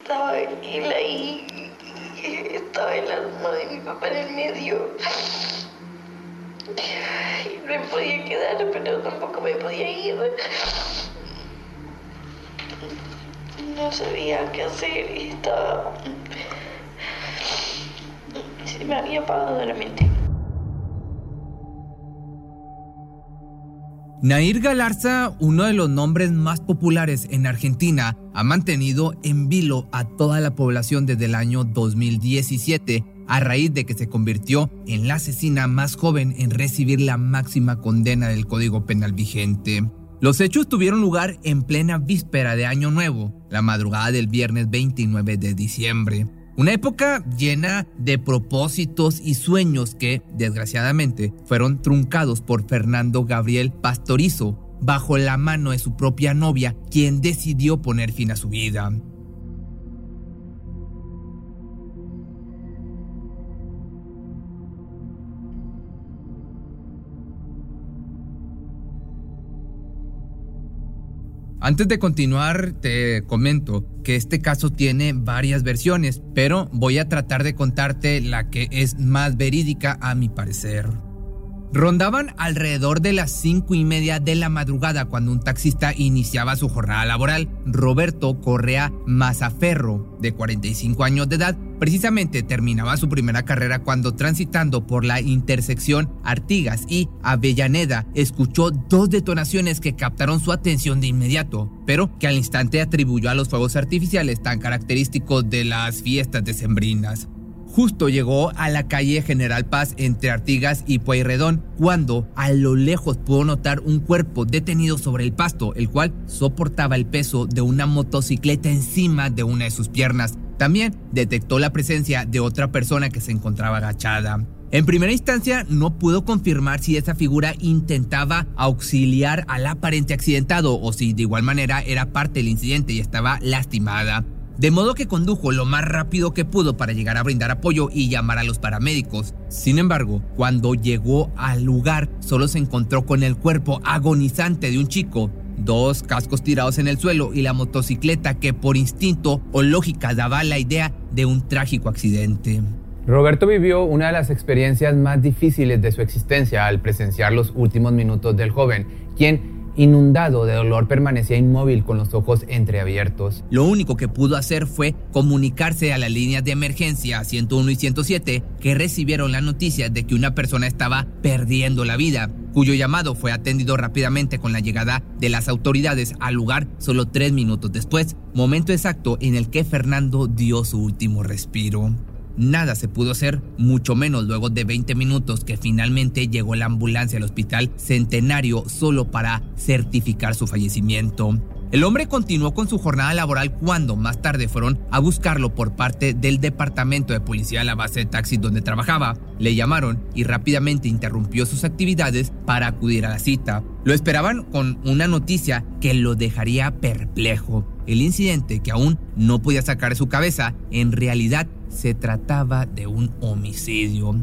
Estaba y leí, estaba el alma de mi papá en el medio. Y me podía quedar, pero tampoco me podía ir. No sabía qué hacer y estaba... Se me había apagado la mente. Nair Galarza, uno de los nombres más populares en Argentina, ha mantenido en vilo a toda la población desde el año 2017 a raíz de que se convirtió en la asesina más joven en recibir la máxima condena del Código Penal vigente. Los hechos tuvieron lugar en plena víspera de Año Nuevo, la madrugada del viernes 29 de diciembre. Una época llena de propósitos y sueños que, desgraciadamente, fueron truncados por Fernando Gabriel Pastorizo, bajo la mano de su propia novia, quien decidió poner fin a su vida. Antes de continuar, te comento que este caso tiene varias versiones, pero voy a tratar de contarte la que es más verídica a mi parecer. Rondaban alrededor de las cinco y media de la madrugada cuando un taxista iniciaba su jornada laboral. Roberto Correa Mazaferro, de 45 años de edad, precisamente terminaba su primera carrera cuando transitando por la intersección Artigas y Avellaneda escuchó dos detonaciones que captaron su atención de inmediato, pero que al instante atribuyó a los fuegos artificiales tan característicos de las fiestas decembrinas. Justo llegó a la calle General Paz entre Artigas y Pueyrredón cuando a lo lejos pudo notar un cuerpo detenido sobre el pasto, el cual soportaba el peso de una motocicleta encima de una de sus piernas. También detectó la presencia de otra persona que se encontraba agachada. En primera instancia no pudo confirmar si esa figura intentaba auxiliar al aparente accidentado o si de igual manera era parte del incidente y estaba lastimada de modo que condujo lo más rápido que pudo para llegar a brindar apoyo y llamar a los paramédicos. Sin embargo, cuando llegó al lugar, solo se encontró con el cuerpo agonizante de un chico, dos cascos tirados en el suelo y la motocicleta que por instinto o lógica daba la idea de un trágico accidente. Roberto vivió una de las experiencias más difíciles de su existencia al presenciar los últimos minutos del joven, quien Inundado de dolor, permanecía inmóvil con los ojos entreabiertos. Lo único que pudo hacer fue comunicarse a las líneas de emergencia 101 y 107 que recibieron la noticia de que una persona estaba perdiendo la vida, cuyo llamado fue atendido rápidamente con la llegada de las autoridades al lugar solo tres minutos después, momento exacto en el que Fernando dio su último respiro. Nada se pudo hacer, mucho menos luego de 20 minutos que finalmente llegó la ambulancia al hospital Centenario solo para certificar su fallecimiento. El hombre continuó con su jornada laboral cuando más tarde fueron a buscarlo por parte del departamento de policía de la base de taxi donde trabajaba. Le llamaron y rápidamente interrumpió sus actividades para acudir a la cita. Lo esperaban con una noticia que lo dejaría perplejo. El incidente que aún no podía sacar de su cabeza en realidad se trataba de un homicidio.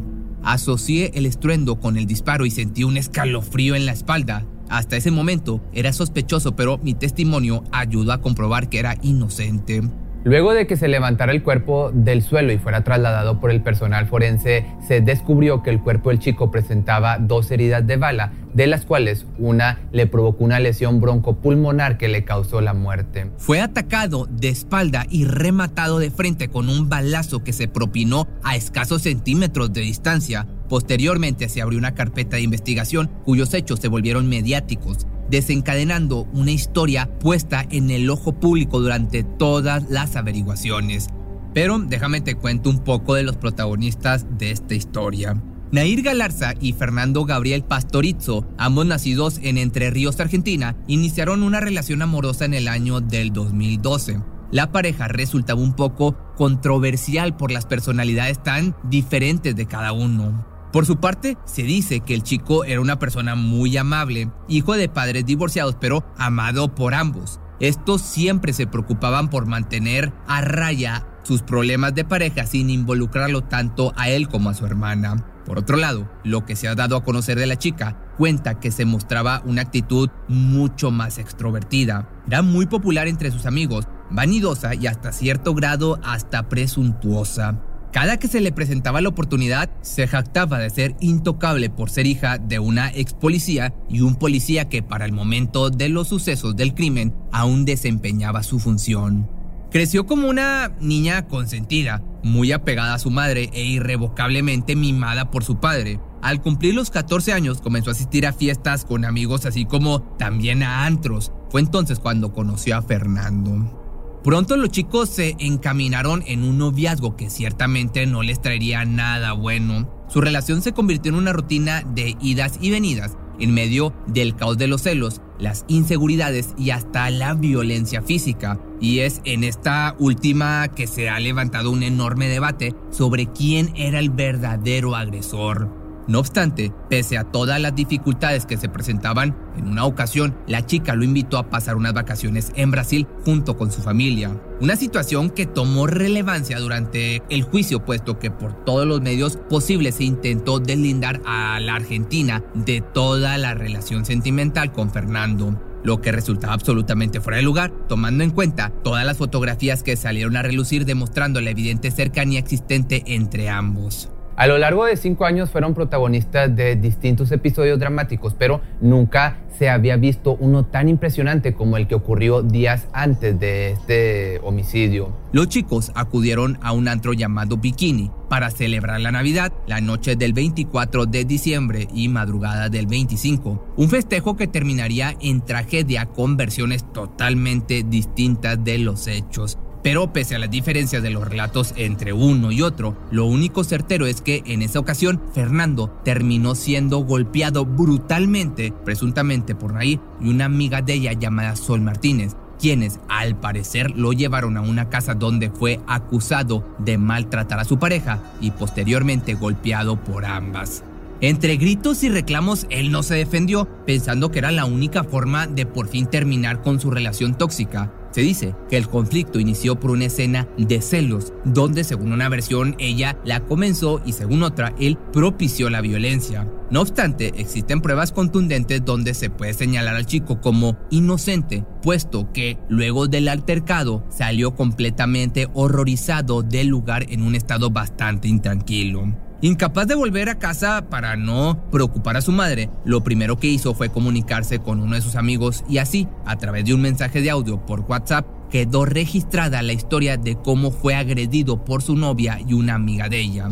Asocié el estruendo con el disparo y sentí un escalofrío en la espalda. Hasta ese momento era sospechoso, pero mi testimonio ayudó a comprobar que era inocente. Luego de que se levantara el cuerpo del suelo y fuera trasladado por el personal forense, se descubrió que el cuerpo del chico presentaba dos heridas de bala, de las cuales una le provocó una lesión broncopulmonar que le causó la muerte. Fue atacado de espalda y rematado de frente con un balazo que se propinó a escasos centímetros de distancia. Posteriormente se abrió una carpeta de investigación cuyos hechos se volvieron mediáticos desencadenando una historia puesta en el ojo público durante todas las averiguaciones. Pero déjame te cuento un poco de los protagonistas de esta historia. Nair Galarza y Fernando Gabriel Pastorizo, ambos nacidos en Entre Ríos, Argentina, iniciaron una relación amorosa en el año del 2012. la pareja resultaba un poco controversial por las personalidades tan diferentes de cada uno. Por su parte, se dice que el chico era una persona muy amable, hijo de padres divorciados, pero amado por ambos. Estos siempre se preocupaban por mantener a raya sus problemas de pareja sin involucrarlo tanto a él como a su hermana. Por otro lado, lo que se ha dado a conocer de la chica cuenta que se mostraba una actitud mucho más extrovertida. Era muy popular entre sus amigos, vanidosa y hasta cierto grado hasta presuntuosa. Cada que se le presentaba la oportunidad, se jactaba de ser intocable por ser hija de una ex policía y un policía que para el momento de los sucesos del crimen aún desempeñaba su función. Creció como una niña consentida, muy apegada a su madre e irrevocablemente mimada por su padre. Al cumplir los 14 años comenzó a asistir a fiestas con amigos así como también a antros. Fue entonces cuando conoció a Fernando. Pronto los chicos se encaminaron en un noviazgo que ciertamente no les traería nada bueno. Su relación se convirtió en una rutina de idas y venidas en medio del caos de los celos, las inseguridades y hasta la violencia física. Y es en esta última que se ha levantado un enorme debate sobre quién era el verdadero agresor. No obstante, pese a todas las dificultades que se presentaban, en una ocasión la chica lo invitó a pasar unas vacaciones en Brasil junto con su familia. Una situación que tomó relevancia durante el juicio puesto que por todos los medios posibles se intentó deslindar a la Argentina de toda la relación sentimental con Fernando lo que resultaba absolutamente fuera de lugar, tomando en cuenta todas las fotografías que salieron a relucir demostrando la evidente cercanía existente entre ambos. A lo largo de cinco años fueron protagonistas de distintos episodios dramáticos, pero nunca se había visto uno tan impresionante como el que ocurrió días antes de este homicidio. Los chicos acudieron a un antro llamado Bikini para celebrar la Navidad, la noche del 24 de diciembre y madrugada del 25. Un festejo que terminaría en tragedia con versiones totalmente distintas de los hechos. Pero pese a las diferencias de los relatos entre uno y otro, lo único certero es que en esa ocasión Fernando terminó siendo golpeado brutalmente, presuntamente por Nair y una amiga de ella llamada Sol Martínez, quienes al parecer lo llevaron a una casa donde fue acusado de maltratar a su pareja y posteriormente golpeado por ambas. Entre gritos y reclamos, él no se defendió, pensando que era la única forma de por fin terminar con su relación tóxica. Se dice que el conflicto inició por una escena de celos, donde según una versión ella la comenzó y según otra él propició la violencia. No obstante, existen pruebas contundentes donde se puede señalar al chico como inocente, puesto que luego del altercado salió completamente horrorizado del lugar en un estado bastante intranquilo. Incapaz de volver a casa para no preocupar a su madre, lo primero que hizo fue comunicarse con uno de sus amigos y así, a través de un mensaje de audio por WhatsApp, quedó registrada la historia de cómo fue agredido por su novia y una amiga de ella.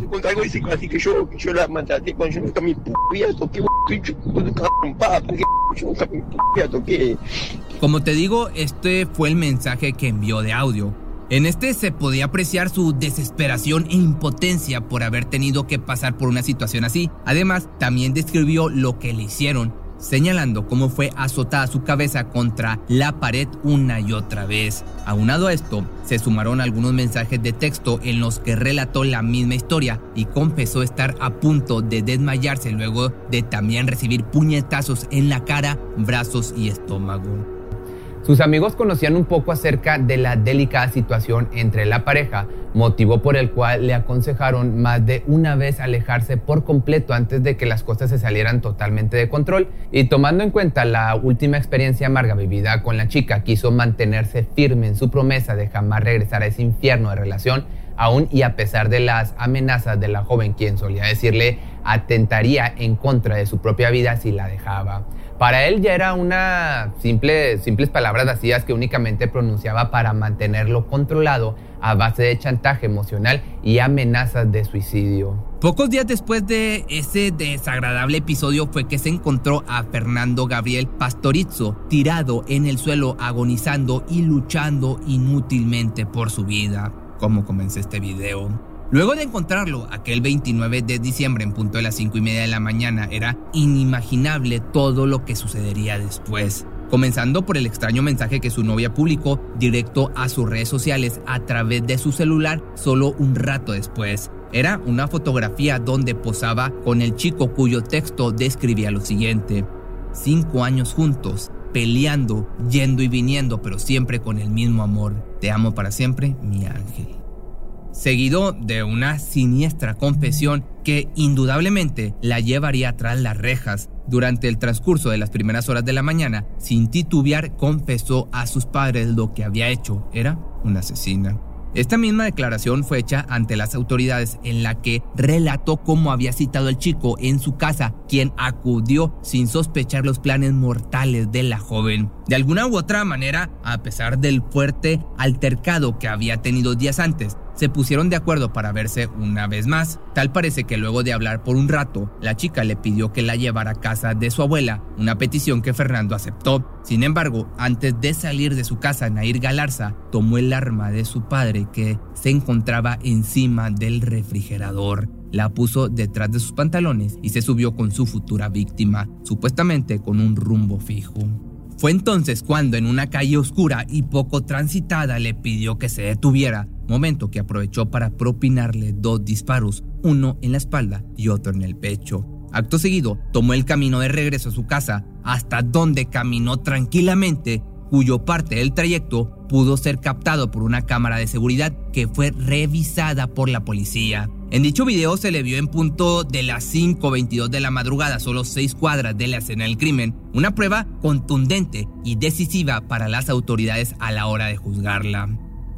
Como te digo, este fue el mensaje que envió de audio. En este se podía apreciar su desesperación e impotencia por haber tenido que pasar por una situación así. Además, también describió lo que le hicieron, señalando cómo fue azotada su cabeza contra la pared una y otra vez. Aunado a esto, se sumaron algunos mensajes de texto en los que relató la misma historia y confesó estar a punto de desmayarse luego de también recibir puñetazos en la cara, brazos y estómago. Sus amigos conocían un poco acerca de la delicada situación entre la pareja, motivo por el cual le aconsejaron más de una vez alejarse por completo antes de que las cosas se salieran totalmente de control. Y tomando en cuenta la última experiencia amarga vivida con la chica, quiso mantenerse firme en su promesa de jamás regresar a ese infierno de relación, aún y a pesar de las amenazas de la joven quien solía decirle atentaría en contra de su propia vida si la dejaba. Para él ya era una simple, simples palabras vacías que únicamente pronunciaba para mantenerlo controlado a base de chantaje emocional y amenazas de suicidio. Pocos días después de ese desagradable episodio fue que se encontró a Fernando Gabriel Pastorizzo tirado en el suelo agonizando y luchando inútilmente por su vida. Como comencé este video. Luego de encontrarlo aquel 29 de diciembre en punto de las 5 y media de la mañana, era inimaginable todo lo que sucedería después. comenzando por el extraño mensaje que su novia publicó directo a sus redes sociales a través de su celular solo un rato después. Era una fotografía donde posaba con el chico cuyo texto describía lo siguiente. Cinco años juntos, peleando, yendo y viniendo, pero siempre con el mismo amor. Te amo para siempre, mi ángel. Seguido de una siniestra confesión que indudablemente la llevaría tras las rejas. Durante el transcurso de las primeras horas de la mañana, sin titubear, confesó a sus padres lo que había hecho. Era una asesina. Esta misma declaración fue hecha ante las autoridades en la que relató cómo había citado al chico en su casa, quien acudió sin sospechar los planes mortales de la joven. De alguna u otra manera, a pesar del fuerte altercado que había tenido días antes, se pusieron de acuerdo para verse una vez más. Tal parece que luego de hablar por un rato, la chica le pidió que la llevara a casa de su abuela, una petición que Fernando aceptó. Sin embargo, antes de salir de su casa, Nair Galarza tomó el arma de su padre que se encontraba encima del refrigerador. La puso detrás de sus pantalones y se subió con su futura víctima, supuestamente con un rumbo fijo. Fue entonces cuando en una calle oscura y poco transitada le pidió que se detuviera, momento que aprovechó para propinarle dos disparos, uno en la espalda y otro en el pecho. Acto seguido, tomó el camino de regreso a su casa, hasta donde caminó tranquilamente, cuyo parte del trayecto pudo ser captado por una cámara de seguridad que fue revisada por la policía. En dicho video se le vio en punto de las 5.22 de la madrugada, solo 6 cuadras de la escena del crimen, una prueba contundente y decisiva para las autoridades a la hora de juzgarla.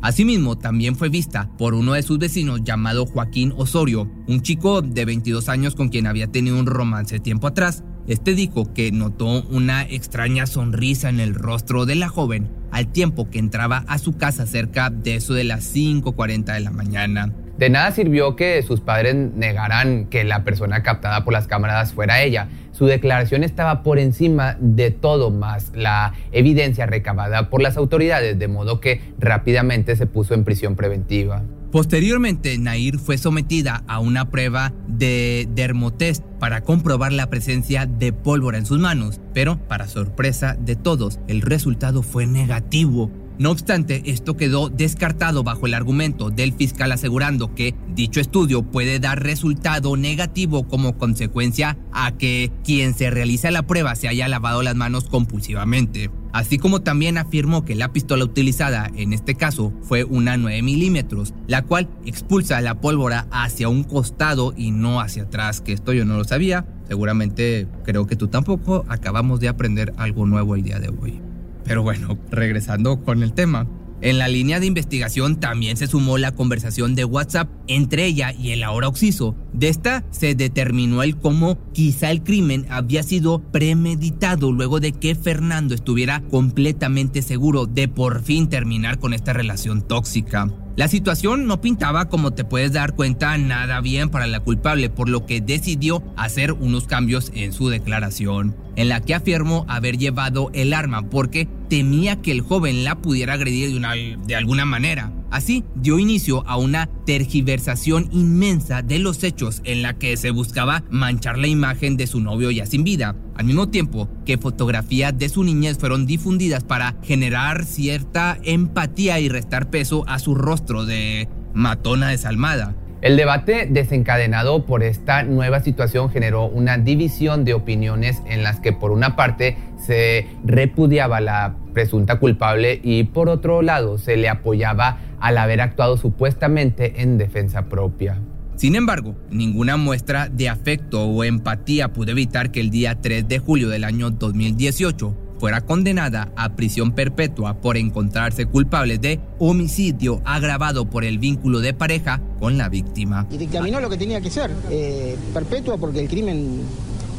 Asimismo, también fue vista por uno de sus vecinos llamado Joaquín Osorio, un chico de 22 años con quien había tenido un romance tiempo atrás. Este dijo que notó una extraña sonrisa en el rostro de la joven al tiempo que entraba a su casa cerca de eso de las 5.40 de la mañana. De nada sirvió que sus padres negaran que la persona captada por las cámaras fuera ella. Su declaración estaba por encima de todo más la evidencia recabada por las autoridades, de modo que rápidamente se puso en prisión preventiva. Posteriormente, Nair fue sometida a una prueba de dermotest para comprobar la presencia de pólvora en sus manos, pero para sorpresa de todos, el resultado fue negativo. No obstante, esto quedó descartado bajo el argumento del fiscal asegurando que dicho estudio puede dar resultado negativo como consecuencia a que quien se realiza la prueba se haya lavado las manos compulsivamente. Así como también afirmó que la pistola utilizada en este caso fue una 9 milímetros, la cual expulsa la pólvora hacia un costado y no hacia atrás, que esto yo no lo sabía. Seguramente creo que tú tampoco. Acabamos de aprender algo nuevo el día de hoy. Pero bueno, regresando con el tema. En la línea de investigación también se sumó la conversación de WhatsApp entre ella y el ahora Oxiso. De esta se determinó el cómo quizá el crimen había sido premeditado luego de que Fernando estuviera completamente seguro de por fin terminar con esta relación tóxica. La situación no pintaba, como te puedes dar cuenta, nada bien para la culpable, por lo que decidió hacer unos cambios en su declaración, en la que afirmó haber llevado el arma porque temía que el joven la pudiera agredir de, una, de alguna manera. Así dio inicio a una tergiversación inmensa de los hechos en la que se buscaba manchar la imagen de su novio ya sin vida, al mismo tiempo que fotografías de su niñez fueron difundidas para generar cierta empatía y restar peso a su rostro de matona desalmada. El debate desencadenado por esta nueva situación generó una división de opiniones en las que por una parte se repudiaba la presunta culpable y por otro lado se le apoyaba al haber actuado supuestamente en defensa propia. Sin embargo, ninguna muestra de afecto o empatía pudo evitar que el día 3 de julio del año 2018 fuera condenada a prisión perpetua por encontrarse culpable de homicidio agravado por el vínculo de pareja con la víctima. Y dictaminó lo que tenía que ser, eh, perpetua porque el crimen,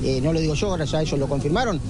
eh, no lo digo yo, ahora ya ellos lo confirmaron,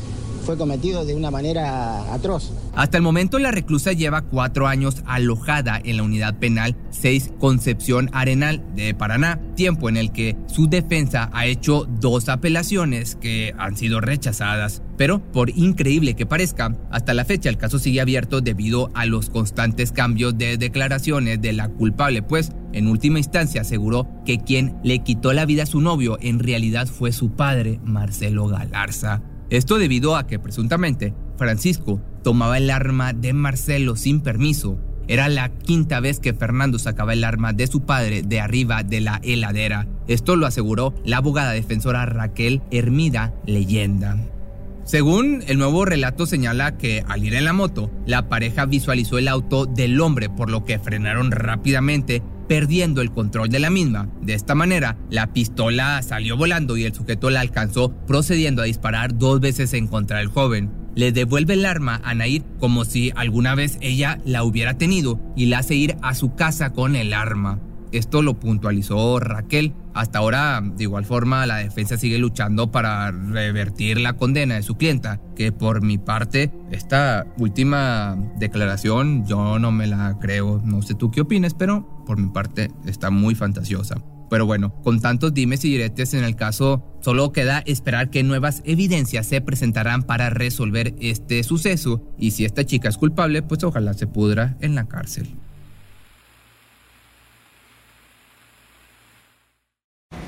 fue cometido de una manera atroz. Hasta el momento la reclusa lleva cuatro años alojada en la unidad penal 6 Concepción Arenal de Paraná, tiempo en el que su defensa ha hecho dos apelaciones que han sido rechazadas. Pero, por increíble que parezca, hasta la fecha el caso sigue abierto debido a los constantes cambios de declaraciones de la culpable, pues en última instancia aseguró que quien le quitó la vida a su novio en realidad fue su padre, Marcelo Galarza. Esto debido a que presuntamente Francisco tomaba el arma de Marcelo sin permiso. Era la quinta vez que Fernando sacaba el arma de su padre de arriba de la heladera. Esto lo aseguró la abogada defensora Raquel Hermida Leyenda. Según el nuevo relato señala que al ir en la moto, la pareja visualizó el auto del hombre por lo que frenaron rápidamente perdiendo el control de la misma. De esta manera, la pistola salió volando y el sujeto la alcanzó procediendo a disparar dos veces en contra del joven. Le devuelve el arma a Nair como si alguna vez ella la hubiera tenido y la hace ir a su casa con el arma. Esto lo puntualizó Raquel. Hasta ahora, de igual forma, la defensa sigue luchando para revertir la condena de su clienta, que por mi parte, esta última declaración yo no me la creo. No sé tú qué opines, pero por mi parte está muy fantasiosa. Pero bueno, con tantos dimes y diretes en el caso, solo queda esperar que nuevas evidencias se presentarán para resolver este suceso. Y si esta chica es culpable, pues ojalá se pudra en la cárcel.